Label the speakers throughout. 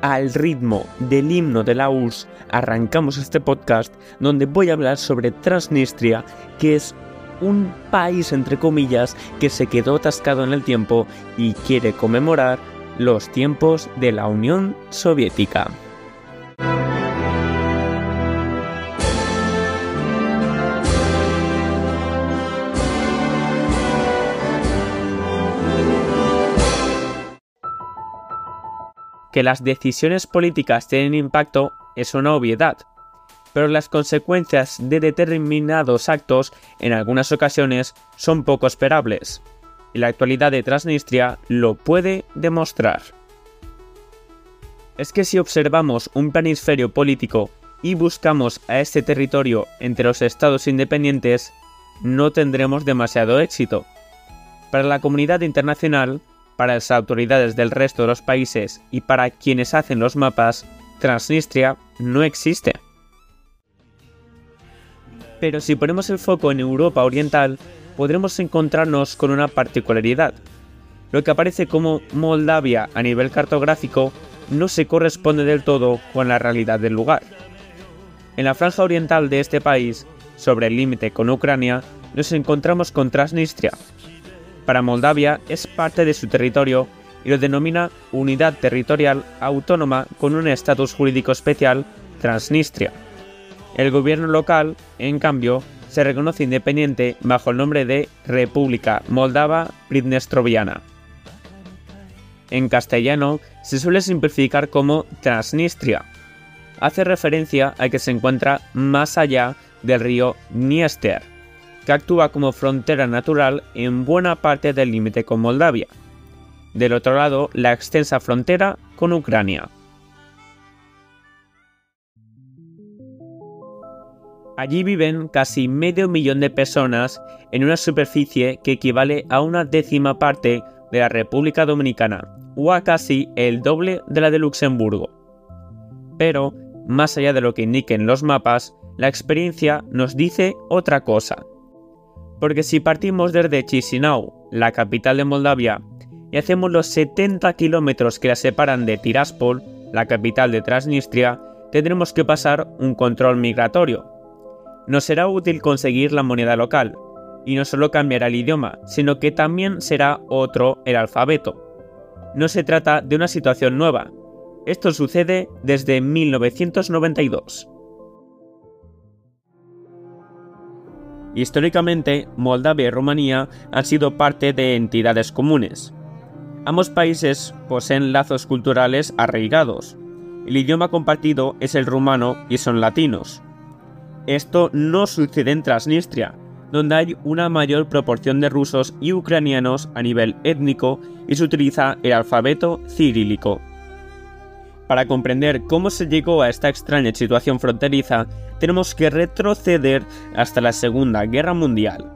Speaker 1: al ritmo del himno de la URSS, arrancamos este podcast donde voy a hablar sobre Transnistria, que es un país entre comillas que se quedó atascado en el tiempo y quiere conmemorar los tiempos de la Unión Soviética. Que las decisiones políticas tienen impacto es una obviedad, pero las consecuencias de determinados actos en algunas ocasiones son poco esperables, y la actualidad de Transnistria lo puede demostrar. Es que si observamos un planisferio político y buscamos a este territorio entre los estados independientes, no tendremos demasiado éxito. Para la comunidad internacional, para las autoridades del resto de los países y para quienes hacen los mapas, Transnistria no existe. Pero si ponemos el foco en Europa Oriental, podremos encontrarnos con una particularidad. Lo que aparece como Moldavia a nivel cartográfico no se corresponde del todo con la realidad del lugar. En la franja oriental de este país, sobre el límite con Ucrania, nos encontramos con Transnistria, para Moldavia es parte de su territorio y lo denomina Unidad Territorial Autónoma con un estatus jurídico especial, Transnistria. El gobierno local, en cambio, se reconoce independiente bajo el nombre de República Moldava Pridnestroviana. En castellano se suele simplificar como Transnistria. Hace referencia a que se encuentra más allá del río Dniester, que actúa como frontera natural en buena parte del límite con Moldavia. Del otro lado, la extensa frontera con Ucrania. Allí viven casi medio millón de personas en una superficie que equivale a una décima parte de la República Dominicana, o a casi el doble de la de Luxemburgo. Pero, más allá de lo que indiquen los mapas, la experiencia nos dice otra cosa. Porque si partimos desde Chisinau, la capital de Moldavia, y hacemos los 70 kilómetros que la separan de Tiraspol, la capital de Transnistria, tendremos que pasar un control migratorio. Nos será útil conseguir la moneda local, y no solo cambiará el idioma, sino que también será otro el alfabeto. No se trata de una situación nueva. Esto sucede desde 1992. Históricamente, Moldavia y Rumanía han sido parte de entidades comunes. Ambos países poseen lazos culturales arraigados. El idioma compartido es el rumano y son latinos. Esto no sucede en Transnistria, donde hay una mayor proporción de rusos y ucranianos a nivel étnico y se utiliza el alfabeto cirílico. Para comprender cómo se llegó a esta extraña situación fronteriza, tenemos que retroceder hasta la Segunda Guerra Mundial.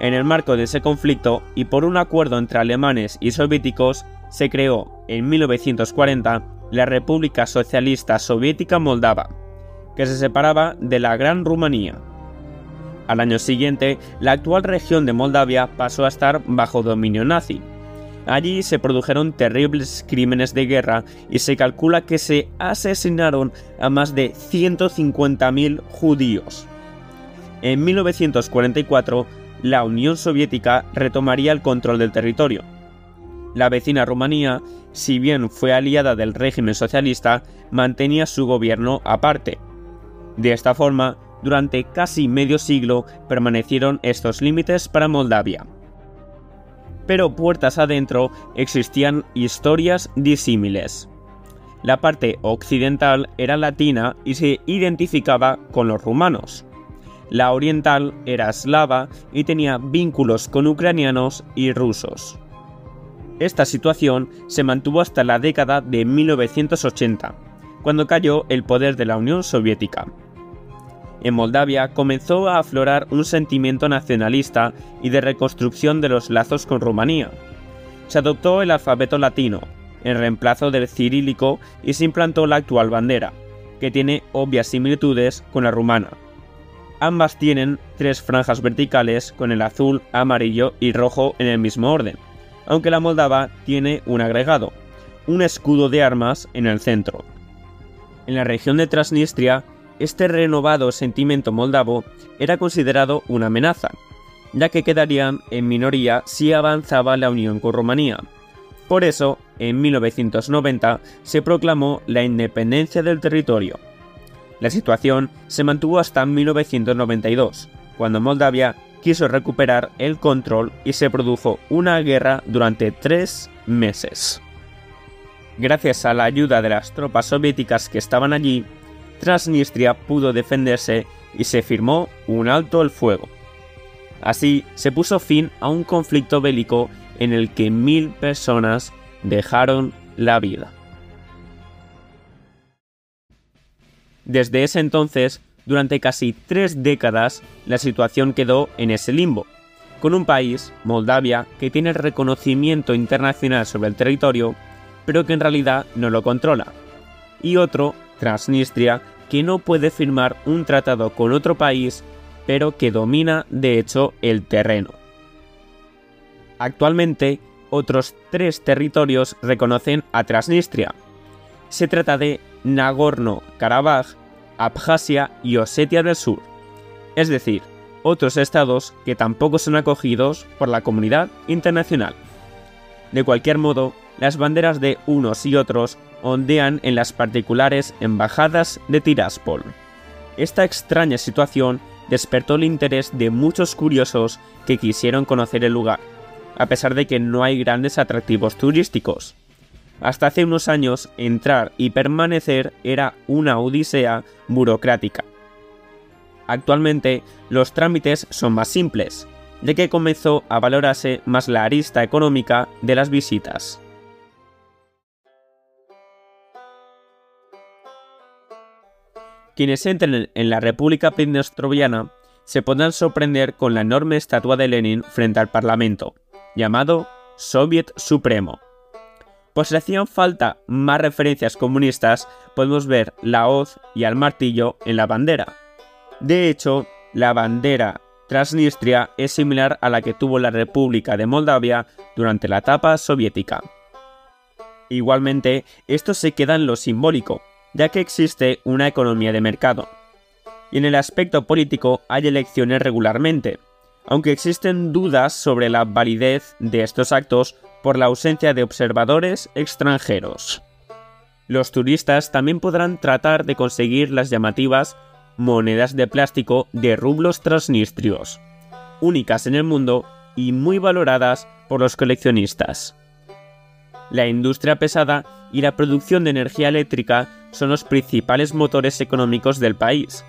Speaker 1: En el marco de ese conflicto y por un acuerdo entre alemanes y soviéticos, se creó en 1940 la República Socialista Soviética Moldava, que se separaba de la Gran Rumanía. Al año siguiente, la actual región de Moldavia pasó a estar bajo dominio nazi, Allí se produjeron terribles crímenes de guerra y se calcula que se asesinaron a más de 150.000 judíos. En 1944, la Unión Soviética retomaría el control del territorio. La vecina Rumanía, si bien fue aliada del régimen socialista, mantenía su gobierno aparte. De esta forma, durante casi medio siglo permanecieron estos límites para Moldavia pero puertas adentro existían historias disímiles. La parte occidental era latina y se identificaba con los rumanos. La oriental era eslava y tenía vínculos con ucranianos y rusos. Esta situación se mantuvo hasta la década de 1980, cuando cayó el poder de la Unión Soviética en Moldavia comenzó a aflorar un sentimiento nacionalista y de reconstrucción de los lazos con Rumanía. Se adoptó el alfabeto latino, en reemplazo del cirílico, y se implantó la actual bandera, que tiene obvias similitudes con la rumana. Ambas tienen tres franjas verticales con el azul, amarillo y rojo en el mismo orden, aunque la moldava tiene un agregado, un escudo de armas en el centro. En la región de Transnistria, este renovado sentimiento moldavo era considerado una amenaza, ya que quedarían en minoría si avanzaba la unión con Rumanía. Por eso, en 1990 se proclamó la independencia del territorio. La situación se mantuvo hasta 1992, cuando Moldavia quiso recuperar el control y se produjo una guerra durante tres meses. Gracias a la ayuda de las tropas soviéticas que estaban allí, Transnistria pudo defenderse y se firmó un alto el fuego. Así se puso fin a un conflicto bélico en el que mil personas dejaron la vida. Desde ese entonces, durante casi tres décadas, la situación quedó en ese limbo, con un país, Moldavia, que tiene reconocimiento internacional sobre el territorio, pero que en realidad no lo controla, y otro, Transnistria, que no puede firmar un tratado con otro país, pero que domina de hecho el terreno. Actualmente, otros tres territorios reconocen a Transnistria. Se trata de Nagorno-Karabaj, Abjasia y Osetia del Sur, es decir, otros estados que tampoco son acogidos por la comunidad internacional. De cualquier modo, las banderas de unos y otros ondean en las particulares embajadas de Tiraspol. Esta extraña situación despertó el interés de muchos curiosos que quisieron conocer el lugar, a pesar de que no hay grandes atractivos turísticos. Hasta hace unos años, entrar y permanecer era una odisea burocrática. Actualmente, los trámites son más simples, de que comenzó a valorarse más la arista económica de las visitas. Quienes entren en la República Pridnestroviana se podrán sorprender con la enorme estatua de Lenin frente al Parlamento, llamado Soviet Supremo. Pues si hacían falta más referencias comunistas, podemos ver la hoz y al martillo en la bandera. De hecho, la bandera Transnistria es similar a la que tuvo la República de Moldavia durante la etapa soviética. Igualmente, esto se queda en lo simbólico, ya que existe una economía de mercado. Y en el aspecto político hay elecciones regularmente, aunque existen dudas sobre la validez de estos actos por la ausencia de observadores extranjeros. Los turistas también podrán tratar de conseguir las llamativas monedas de plástico de rublos transnistrios, únicas en el mundo y muy valoradas por los coleccionistas. La industria pesada y la producción de energía eléctrica son los principales motores económicos del país,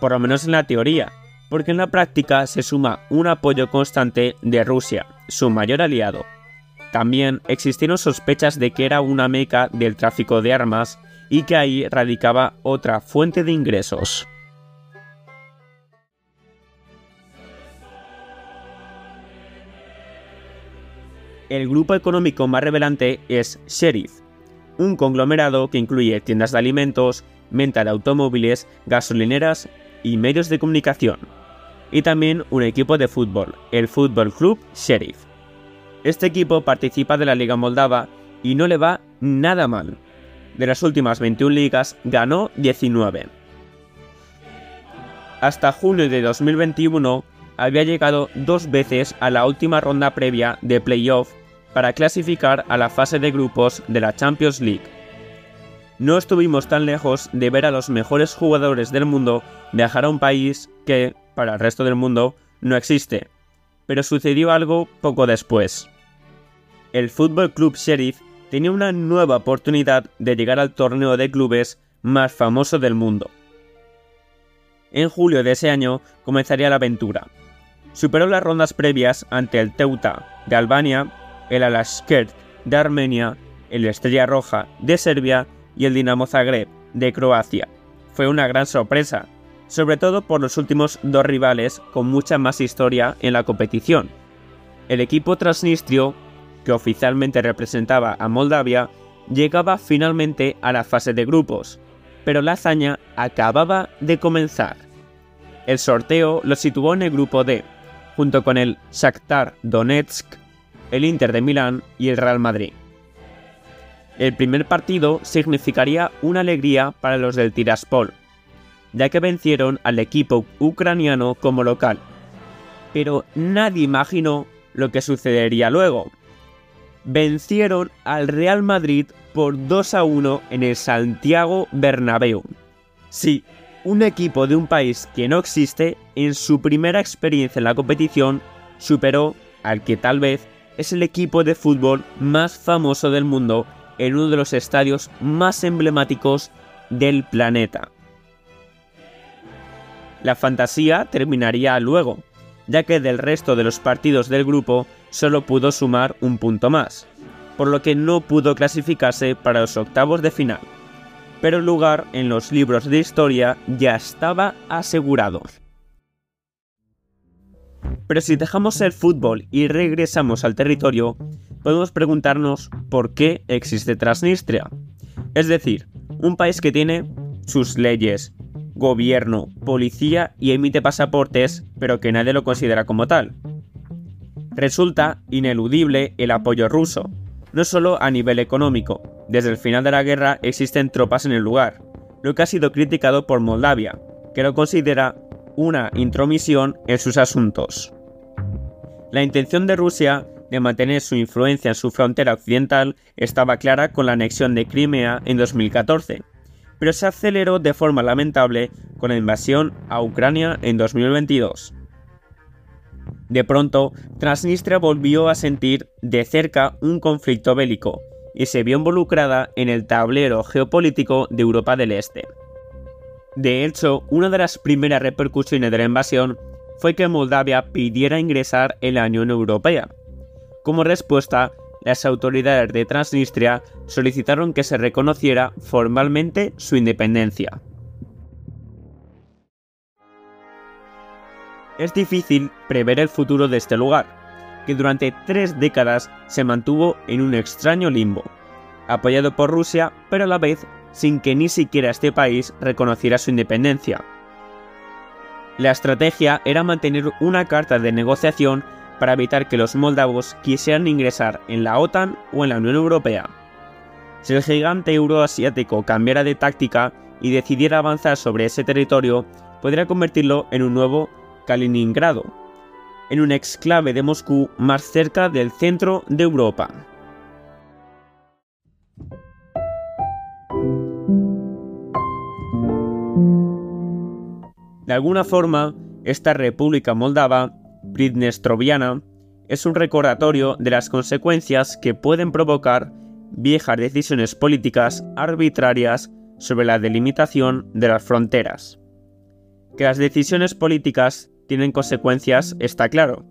Speaker 1: por lo menos en la teoría, porque en la práctica se suma un apoyo constante de Rusia, su mayor aliado. También existieron sospechas de que era una meca del tráfico de armas y que ahí radicaba otra fuente de ingresos. El grupo económico más revelante es Sheriff, un conglomerado que incluye tiendas de alimentos, venta de automóviles, gasolineras y medios de comunicación, y también un equipo de fútbol, el Fútbol Club Sheriff. Este equipo participa de la Liga Moldava y no le va nada mal. De las últimas 21 ligas ganó 19. Hasta junio de 2021 había llegado dos veces a la última ronda previa de playoff para clasificar a la fase de grupos de la Champions League. No estuvimos tan lejos de ver a los mejores jugadores del mundo viajar a un país que, para el resto del mundo, no existe. Pero sucedió algo poco después. El Fútbol Club Sheriff tenía una nueva oportunidad de llegar al torneo de clubes más famoso del mundo. En julio de ese año comenzaría la aventura. Superó las rondas previas ante el Teuta de Albania el Alashkert de Armenia, el Estrella Roja de Serbia y el Dinamo Zagreb de Croacia. Fue una gran sorpresa, sobre todo por los últimos dos rivales con mucha más historia en la competición. El equipo transnistrio, que oficialmente representaba a Moldavia, llegaba finalmente a la fase de grupos, pero la hazaña acababa de comenzar. El sorteo lo situó en el grupo D, junto con el Shakhtar Donetsk, el Inter de Milán y el Real Madrid. El primer partido significaría una alegría para los del Tiraspol, ya que vencieron al equipo ucraniano como local. Pero nadie imaginó lo que sucedería luego. Vencieron al Real Madrid por 2 a 1 en el Santiago Bernabéu. Sí, un equipo de un país que no existe, en su primera experiencia en la competición, superó al que tal vez es el equipo de fútbol más famoso del mundo en uno de los estadios más emblemáticos del planeta. La fantasía terminaría luego, ya que del resto de los partidos del grupo solo pudo sumar un punto más, por lo que no pudo clasificarse para los octavos de final. Pero el lugar en los libros de historia ya estaba asegurado. Pero si dejamos el fútbol y regresamos al territorio, podemos preguntarnos por qué existe Transnistria. Es decir, un país que tiene sus leyes, gobierno, policía y emite pasaportes, pero que nadie lo considera como tal. Resulta ineludible el apoyo ruso, no solo a nivel económico, desde el final de la guerra existen tropas en el lugar, lo que ha sido criticado por Moldavia, que lo considera una intromisión en sus asuntos. La intención de Rusia de mantener su influencia en su frontera occidental estaba clara con la anexión de Crimea en 2014, pero se aceleró de forma lamentable con la invasión a Ucrania en 2022. De pronto, Transnistria volvió a sentir de cerca un conflicto bélico y se vio involucrada en el tablero geopolítico de Europa del Este. De hecho, una de las primeras repercusiones de la invasión fue que Moldavia pidiera ingresar en la Unión Europea. Como respuesta, las autoridades de Transnistria solicitaron que se reconociera formalmente su independencia. Es difícil prever el futuro de este lugar, que durante tres décadas se mantuvo en un extraño limbo, apoyado por Rusia, pero a la vez sin que ni siquiera este país reconociera su independencia. La estrategia era mantener una carta de negociación para evitar que los moldavos quisieran ingresar en la OTAN o en la Unión Europea. Si el gigante euroasiático cambiara de táctica y decidiera avanzar sobre ese territorio, podría convertirlo en un nuevo Kaliningrado, en un exclave de Moscú más cerca del centro de Europa. De alguna forma, esta República Moldava, Pridnestroviana, es un recordatorio de las consecuencias que pueden provocar viejas decisiones políticas arbitrarias sobre la delimitación de las fronteras. Que las decisiones políticas tienen consecuencias está claro,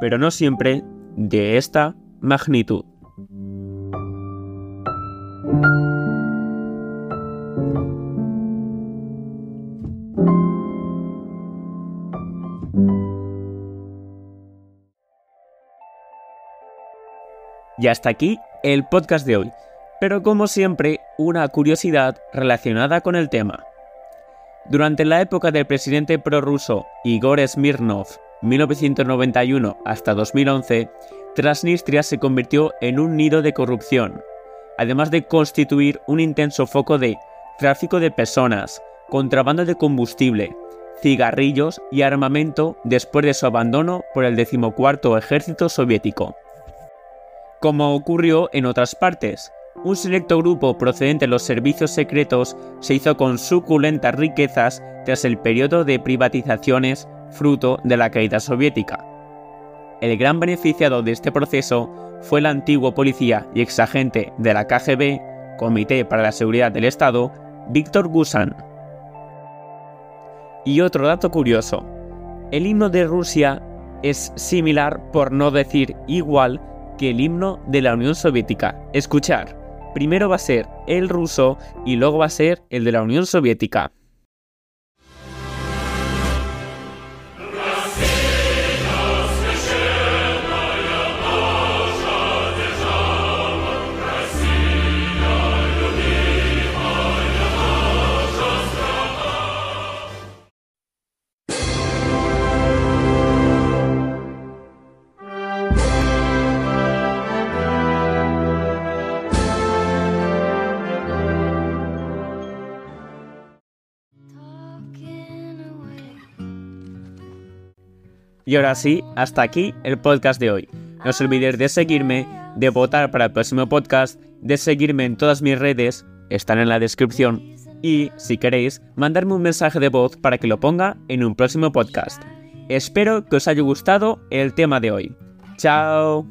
Speaker 1: pero no siempre de esta magnitud. Y hasta aquí el podcast de hoy, pero como siempre una curiosidad relacionada con el tema. Durante la época del presidente prorruso Igor Smirnov, 1991 hasta 2011, Transnistria se convirtió en un nido de corrupción, además de constituir un intenso foco de tráfico de personas, contrabando de combustible, cigarrillos y armamento después de su abandono por el decimocuarto ejército soviético. Como ocurrió en otras partes, un selecto grupo procedente de los servicios secretos se hizo con suculentas riquezas tras el periodo de privatizaciones fruto de la caída soviética. El gran beneficiado de este proceso fue el antiguo policía y exagente de la KGB, Comité para la Seguridad del Estado, Víctor Gusan. Y otro dato curioso, el himno de Rusia es similar, por no decir igual, que el himno de la Unión Soviética. Escuchar primero va a ser el ruso y luego va a ser el de la Unión Soviética. Y ahora sí, hasta aquí el podcast de hoy. No os olvidéis de seguirme, de votar para el próximo podcast, de seguirme en todas mis redes, están en la descripción, y, si queréis, mandarme un mensaje de voz para que lo ponga en un próximo podcast. Espero que os haya gustado el tema de hoy. ¡Chao!